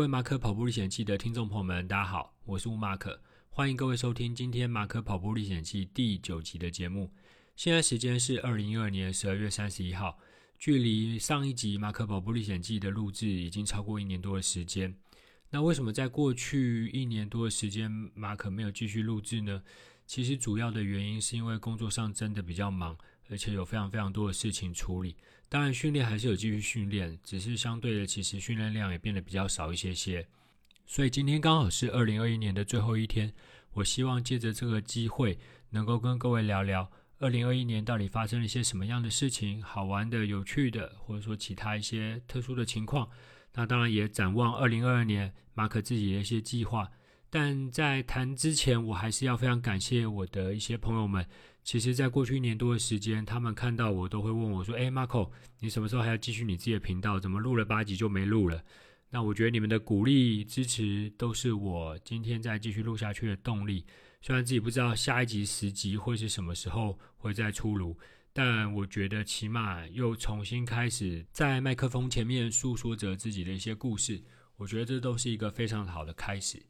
各位马可跑步历险记的听众朋友们，大家好，我是吴马可，欢迎各位收听今天马可跑步历险记第九集的节目。现在时间是二零一二年十二月三十一号，距离上一集马可跑步历险记的录制已经超过一年多的时间。那为什么在过去一年多的时间，马可没有继续录制呢？其实主要的原因是因为工作上真的比较忙，而且有非常非常多的事情处理。当然，训练还是有继续训练，只是相对的，其实训练量也变得比较少一些些。所以今天刚好是二零二一年的最后一天，我希望借着这个机会，能够跟各位聊聊二零二一年到底发生了一些什么样的事情，好玩的、有趣的，或者说其他一些特殊的情况。那当然也展望二零二二年，马可自己的一些计划。但在谈之前，我还是要非常感谢我的一些朋友们。其实，在过去一年多的时间，他们看到我都会问我说：“诶，Marco，你什么时候还要继续你自己的频道？怎么录了八集就没录了？”那我觉得你们的鼓励支持都是我今天再继续录下去的动力。虽然自己不知道下一集十集会是什么时候会再出炉。但我觉得，起码又重新开始在麦克风前面诉说着自己的一些故事，我觉得这都是一个非常好的开始。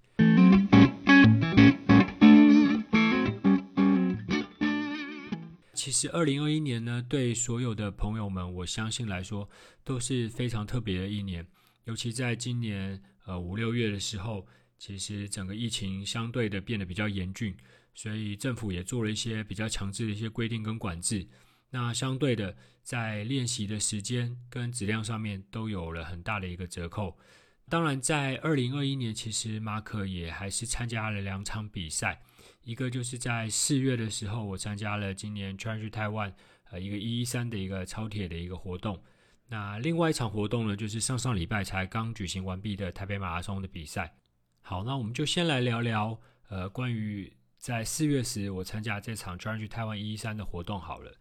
其实，二零二一年呢，对所有的朋友们，我相信来说都是非常特别的一年。尤其在今年呃五六月的时候，其实整个疫情相对的变得比较严峻，所以政府也做了一些比较强制的一些规定跟管制。那相对的，在练习的时间跟质量上面都有了很大的一个折扣。当然，在二零二一年，其实马可也还是参加了两场比赛，一个就是在四月的时候，我参加了今年 Challenge Taiwan 呃一个一一三的一个超铁的一个活动。那另外一场活动呢，就是上上礼拜才刚举行完毕的台北马拉松的比赛。好，那我们就先来聊聊呃关于在四月时我参加这场 Challenge Taiwan 一一三的活动好了。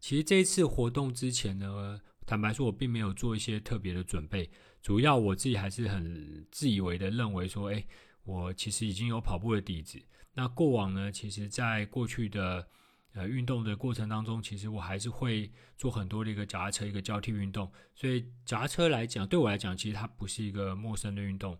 其实这一次活动之前呢，坦白说，我并没有做一些特别的准备。主要我自己还是很自以为的认为说，诶，我其实已经有跑步的底子。那过往呢，其实在过去的呃运动的过程当中，其实我还是会做很多的一个脚踏车一个交替运动。所以脚踏车来讲，对我来讲，其实它不是一个陌生的运动，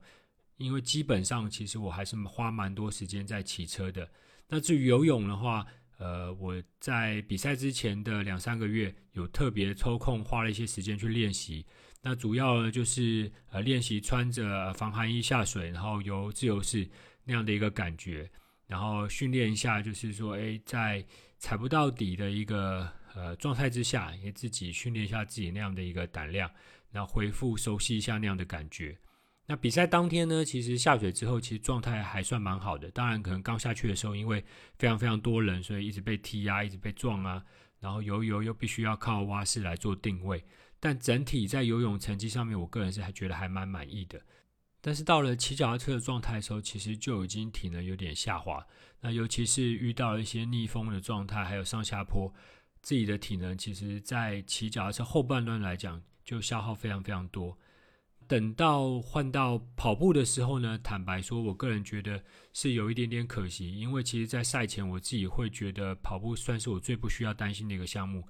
因为基本上其实我还是花蛮多时间在骑车的。那至于游泳的话，呃，我在比赛之前的两三个月有特别抽空花了一些时间去练习。那主要呢就是呃练习穿着防寒衣下水，然后游自由式那样的一个感觉，然后训练一下，就是说，哎，在踩不到底的一个呃状态之下，也自己训练一下自己那样的一个胆量，然后恢复熟悉一下那样的感觉。那比赛当天呢，其实下水之后，其实状态还算蛮好的。当然，可能刚下去的时候，因为非常非常多人，所以一直被踢啊，一直被撞啊。然后游一游又必须要靠蛙式来做定位。但整体在游泳成绩上面，我个人是还觉得还蛮满意的。但是到了骑脚踏车的状态的时候，其实就已经体能有点下滑。那尤其是遇到一些逆风的状态，还有上下坡，自己的体能其实在骑脚踏车后半段来讲，就消耗非常非常多。等到换到跑步的时候呢，坦白说，我个人觉得是有一点点可惜，因为其实，在赛前我自己会觉得跑步算是我最不需要担心的一个项目。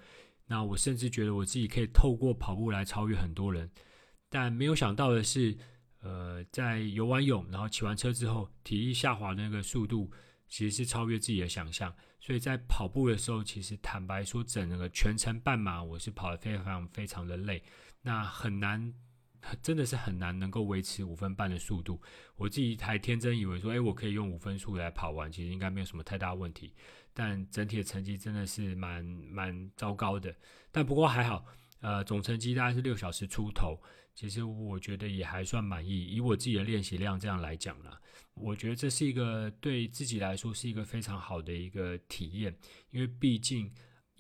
那我甚至觉得我自己可以透过跑步来超越很多人，但没有想到的是，呃，在游完泳然后骑完车之后，体力下滑的那个速度其实是超越自己的想象。所以在跑步的时候，其实坦白说，整个全程半马我是跑得非常非常的累，那很难。真的是很难能够维持五分半的速度。我自己还天真以为说，诶，我可以用五分速来跑完，其实应该没有什么太大问题。但整体的成绩真的是蛮蛮糟糕的。但不过还好，呃，总成绩大概是六小时出头，其实我觉得也还算满意。以我自己的练习量这样来讲呢，我觉得这是一个对自己来说是一个非常好的一个体验，因为毕竟。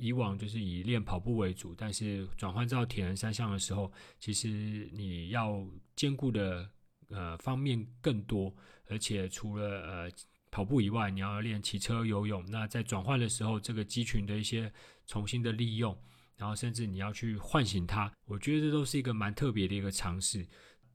以往就是以练跑步为主，但是转换到铁人三项的时候，其实你要兼顾的呃方面更多，而且除了呃跑步以外，你要练骑车、游泳。那在转换的时候，这个肌群的一些重新的利用，然后甚至你要去唤醒它，我觉得这都是一个蛮特别的一个尝试。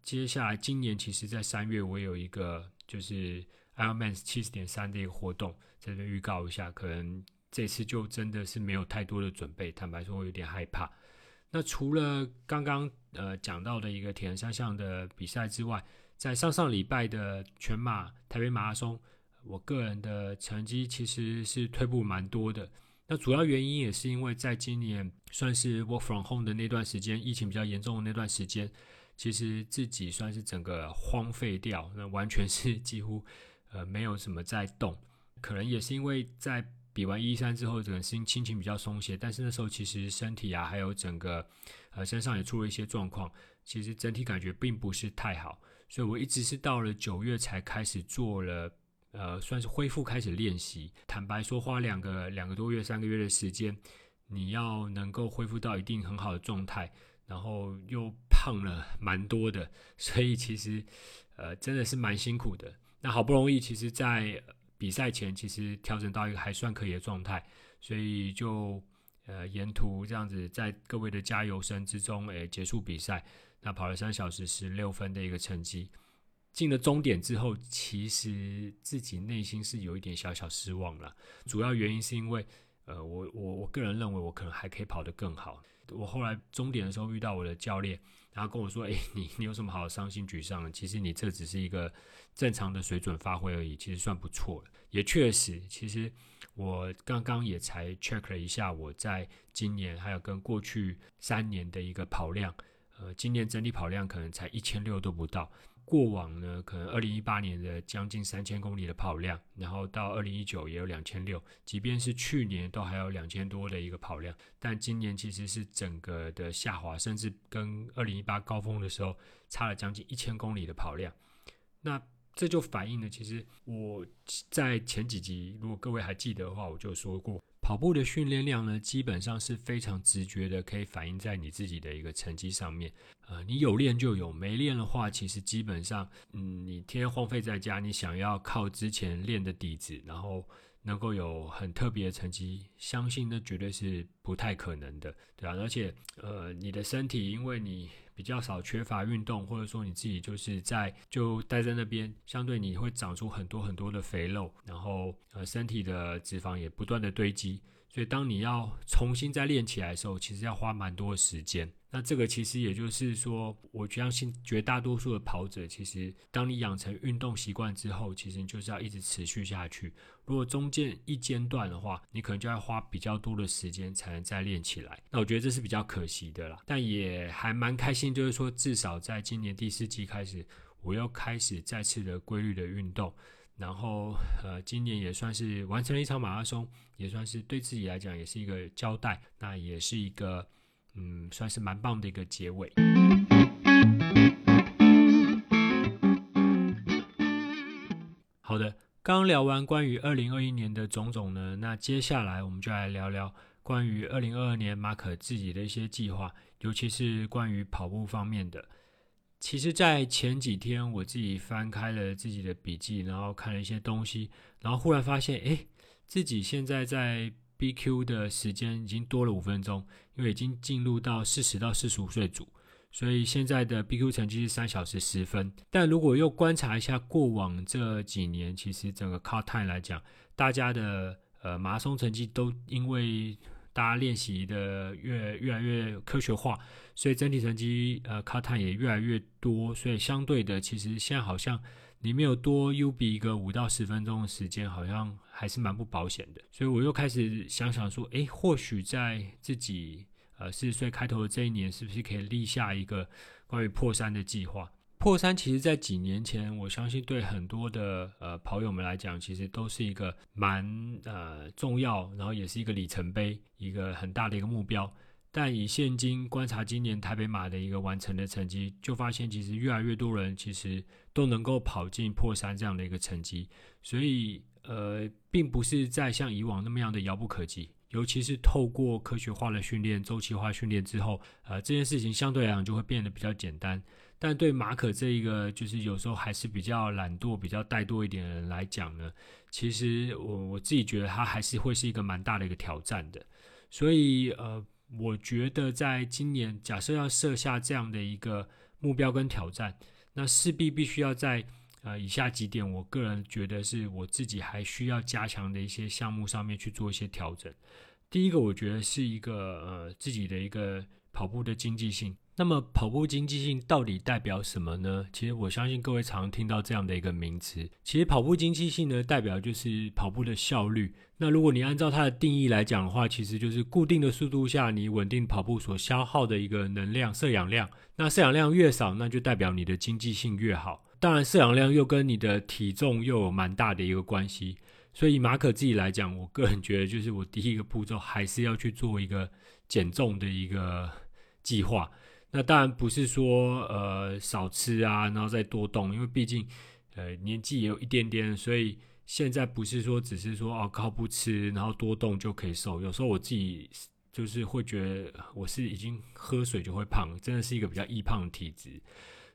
接下来今年其实，在三月我有一个就是 Ironman 七十点三的一个活动，在这边预告一下，可能。这次就真的是没有太多的准备，坦白说，我有点害怕。那除了刚刚呃讲到的一个铁人三项的比赛之外，在上上礼拜的全马台北马拉松，我个人的成绩其实是退步蛮多的。那主要原因也是因为在今年算是 work from home 的那段时间，疫情比较严重的那段时间，其实自己算是整个荒废掉，那完全是 几乎呃没有什么在动。可能也是因为在比完一三之后，整个心心情比较松懈，但是那时候其实身体啊，还有整个呃身上也出了一些状况，其实整体感觉并不是太好，所以我一直是到了九月才开始做了。呃，算是恢复开始练习。坦白说，花两个两个多月、三个月的时间，你要能够恢复到一定很好的状态，然后又胖了蛮多的，所以其实呃真的是蛮辛苦的。那好不容易，其实在比赛前其实调整到一个还算可以的状态，所以就呃沿途这样子在各位的加油声之中，诶结束比赛，那跑了三小时十六分的一个成绩。进了终点之后，其实自己内心是有一点小小失望了。主要原因是因为，呃，我我我个人认为我可能还可以跑得更好。我后来终点的时候遇到我的教练，然后跟我说：“诶，你你有什么好伤心沮丧的？其实你这只是一个正常的水准发挥而已，其实算不错了。”也确实，其实我刚刚也才 check 了一下，我在今年还有跟过去三年的一个跑量，呃，今年整体跑量可能才一千六都不到。过往呢，可能二零一八年的将近三千公里的跑量，然后到二零一九也有两千六，即便是去年都还有两千多的一个跑量，但今年其实是整个的下滑，甚至跟二零一八高峰的时候差了将近一千公里的跑量。那这就反映了，其实我在前几集，如果各位还记得的话，我就说过。跑步的训练量呢，基本上是非常直觉的，可以反映在你自己的一个成绩上面。呃，你有练就有，没练的话，其实基本上，嗯，你天天荒废在家，你想要靠之前练的底子，然后能够有很特别的成绩，相信那绝对是不太可能的，对啊，而且，呃，你的身体因为你比较少缺乏运动，或者说你自己就是在就待在那边，相对你会长出很多很多的肥肉，然后呃身体的脂肪也不断的堆积，所以当你要重新再练起来的时候，其实要花蛮多的时间。那这个其实也就是说，我相信绝大多数的跑者，其实当你养成运动习惯之后，其实你就是要一直持续下去。如果中间一间断的话，你可能就要花比较多的时间才能再练起来。那我觉得这是比较可惜的啦，但也还蛮开心，就是说至少在今年第四季开始，我又开始再次的规律的运动，然后呃，今年也算是完成了一场马拉松，也算是对自己来讲也是一个交代，那也是一个。嗯，算是蛮棒的一个结尾。好的，刚聊完关于二零二一年的种种呢，那接下来我们就来聊聊关于二零二二年马可自己的一些计划，尤其是关于跑步方面的。其实，在前几天我自己翻开了自己的笔记，然后看了一些东西，然后忽然发现，哎，自己现在在。BQ 的时间已经多了五分钟，因为已经进入到四十到四十五岁组，所以现在的 BQ 成绩是三小时十分。但如果又观察一下过往这几年，其实整个 cut time 来讲，大家的呃马拉松成绩都因为大家练习的越越来越科学化，所以整体成绩呃 cut time 也越来越多，所以相对的，其实现在好像。你没有多 U 比一个五到十分钟的时间，好像还是蛮不保险的。所以我又开始想想说，诶，或许在自己呃四十岁开头的这一年，是不是可以立下一个关于破三的计划？破三其实，在几年前，我相信对很多的呃跑友们来讲，其实都是一个蛮呃重要，然后也是一个里程碑，一个很大的一个目标。但以现今观察今年台北马的一个完成的成绩，就发现其实越来越多人其实都能够跑进破三这样的一个成绩，所以呃，并不是在像以往那么样的遥不可及。尤其是透过科学化的训练、周期化训练之后，呃，这件事情相对来讲就会变得比较简单。但对马可这一个就是有时候还是比较懒惰、比较怠惰一点的人来讲呢，其实我我自己觉得他还是会是一个蛮大的一个挑战的。所以呃。我觉得在今年，假设要设下这样的一个目标跟挑战，那势必必须要在呃以下几点，我个人觉得是我自己还需要加强的一些项目上面去做一些调整。第一个，我觉得是一个呃自己的一个跑步的经济性。那么跑步经济性到底代表什么呢？其实我相信各位常听到这样的一个名词。其实跑步经济性呢，代表就是跑步的效率。那如果你按照它的定义来讲的话，其实就是固定的速度下，你稳定跑步所消耗的一个能量摄氧量。那摄氧量越少，那就代表你的经济性越好。当然，摄氧量又跟你的体重又有蛮大的一个关系。所以马可自己来讲，我个人觉得，就是我第一个步骤还是要去做一个减重的一个计划。那当然不是说呃少吃啊，然后再多动，因为毕竟呃年纪也有一点点，所以现在不是说只是说哦靠不吃，然后多动就可以瘦。有时候我自己就是会觉得我是已经喝水就会胖，真的是一个比较易胖的体质。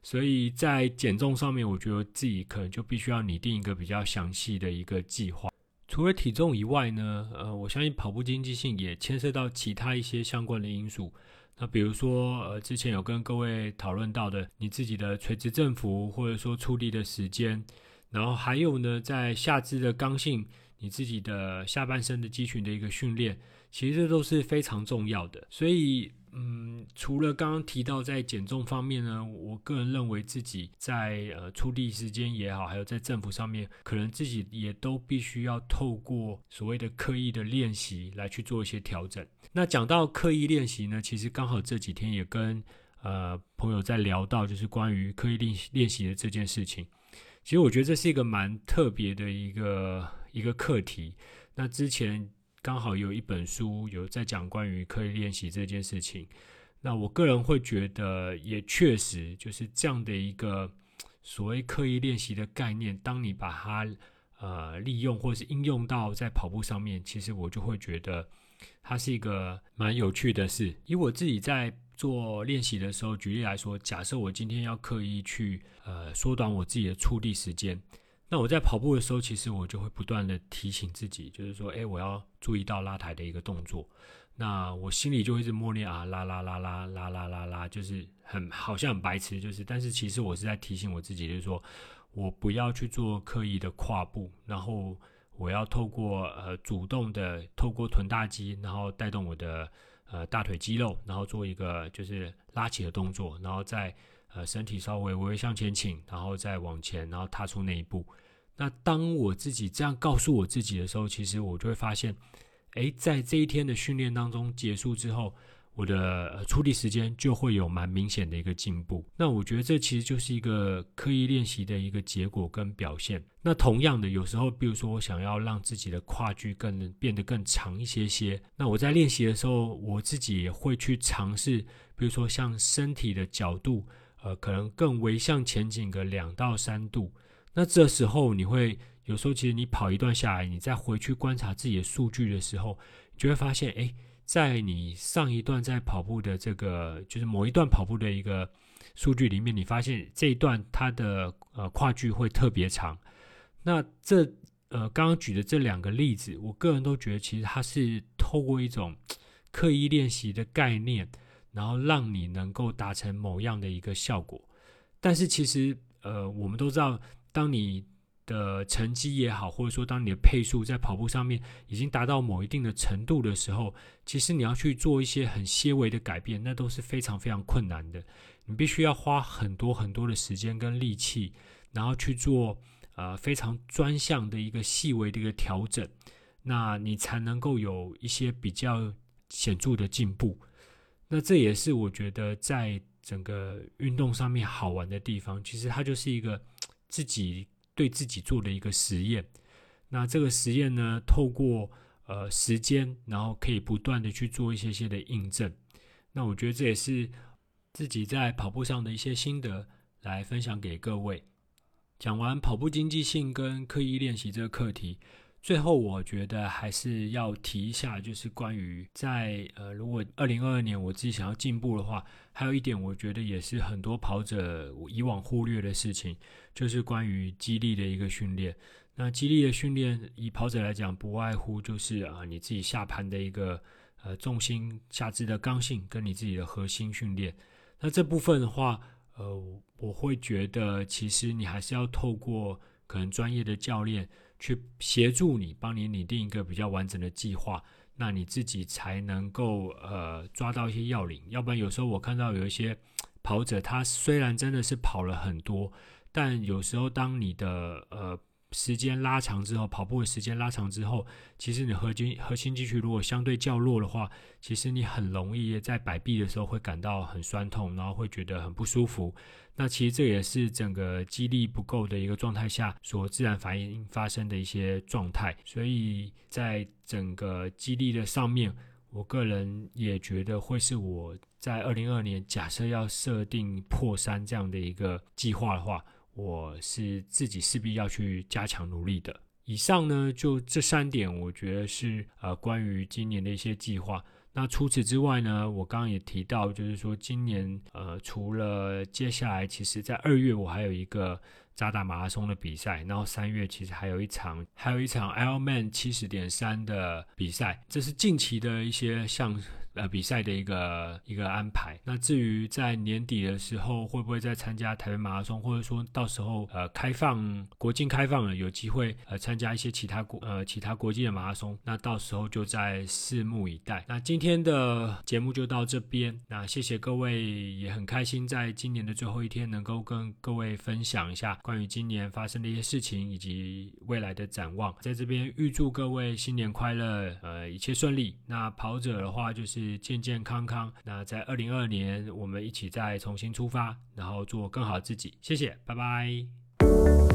所以在减重上面，我觉得自己可能就必须要拟定一个比较详细的一个计划。除了体重以外呢，呃，我相信跑步经济性也牵涉到其他一些相关的因素。那比如说，呃，之前有跟各位讨论到的，你自己的垂直振幅，或者说出力的时间，然后还有呢，在下肢的刚性，你自己的下半身的肌群的一个训练，其实这都是非常重要的。所以，嗯，除了刚刚提到在减重方面呢，我个人认为自己在呃出力时间也好，还有在政府上面，可能自己也都必须要透过所谓的刻意的练习来去做一些调整。那讲到刻意练习呢，其实刚好这几天也跟呃朋友在聊到，就是关于刻意练习练习的这件事情。其实我觉得这是一个蛮特别的一个一个课题。那之前刚好有一本书有在讲关于刻意练习这件事情。那我个人会觉得，也确实就是这样的一个所谓刻意练习的概念，当你把它呃利用或是应用到在跑步上面，其实我就会觉得。它是一个蛮有趣的事。以我自己在做练习的时候，举例来说，假设我今天要刻意去呃缩短我自己的触地时间，那我在跑步的时候，其实我就会不断的提醒自己，就是说，哎，我要注意到拉抬的一个动作。那我心里就会一直默念啊，拉拉拉拉拉拉拉拉，就是很好像很白痴，就是，但是其实我是在提醒我自己，就是说我不要去做刻意的跨步，然后。我要透过呃主动的透过臀大肌，然后带动我的呃大腿肌肉，然后做一个就是拉起的动作，然后再呃身体稍微微微向前倾，然后再往前，然后踏出那一步。那当我自己这样告诉我自己的时候，其实我就会发现，诶，在这一天的训练当中结束之后。我的出力时间就会有蛮明显的一个进步，那我觉得这其实就是一个刻意练习的一个结果跟表现。那同样的，有时候，比如说我想要让自己的跨距更变得更长一些些，那我在练习的时候，我自己也会去尝试，比如说像身体的角度，呃，可能更微向前倾个两到三度。那这时候你会有时候，其实你跑一段下来，你再回去观察自己的数据的时候，就会发现，哎。在你上一段在跑步的这个，就是某一段跑步的一个数据里面，你发现这一段它的呃跨距会特别长。那这呃刚刚举的这两个例子，我个人都觉得其实它是透过一种 刻意练习的概念，然后让你能够达成某样的一个效果。但是其实呃我们都知道，当你的成绩也好，或者说当你的配速在跑步上面已经达到某一定的程度的时候，其实你要去做一些很些微的改变，那都是非常非常困难的。你必须要花很多很多的时间跟力气，然后去做呃非常专项的一个细微的一个调整，那你才能够有一些比较显著的进步。那这也是我觉得在整个运动上面好玩的地方。其实它就是一个自己。对自己做的一个实验，那这个实验呢，透过呃时间，然后可以不断的去做一些些的印证。那我觉得这也是自己在跑步上的一些心得，来分享给各位。讲完跑步经济性跟刻意练习这个课题。最后，我觉得还是要提一下，就是关于在呃，如果二零二二年我自己想要进步的话，还有一点，我觉得也是很多跑者以往忽略的事情，就是关于肌力的一个训练。那肌力的训练，以跑者来讲，不外乎就是啊，你自己下盘的一个呃重心、下肢的刚性，跟你自己的核心训练。那这部分的话，呃，我会觉得其实你还是要透过可能专业的教练。去协助你，帮你拟定一个比较完整的计划，那你自己才能够呃抓到一些要领。要不然有时候我看到有一些跑者，他虽然真的是跑了很多，但有时候当你的呃。时间拉长之后，跑步的时间拉长之后，其实你核心核心肌群如果相对较弱的话，其实你很容易在摆臂的时候会感到很酸痛，然后会觉得很不舒服。那其实这也是整个肌力不够的一个状态下所自然反应发生的一些状态。所以在整个肌力的上面，我个人也觉得会是我在二零二二年假设要设定破三这样的一个计划的话。我是自己势必要去加强努力的。以上呢，就这三点，我觉得是呃关于今年的一些计划。那除此之外呢，我刚刚也提到，就是说今年呃除了接下来，其实在二月我还有一个渣打马拉松的比赛，然后三月其实还有一场还有一场 Ironman 七十点三的比赛，这是近期的一些像。呃，比赛的一个一个安排。那至于在年底的时候会不会再参加台北马拉松，或者说到时候呃开放国境开放了，有机会呃参加一些其他国呃其他国际的马拉松，那到时候就再拭目以待。那今天的节目就到这边，那谢谢各位，也很开心在今年的最后一天能够跟各位分享一下关于今年发生的一些事情以及未来的展望。在这边预祝各位新年快乐，呃一切顺利。那跑者的话就是。健健康康。那在二零二二年，我们一起再重新出发，然后做更好自己。谢谢，拜拜。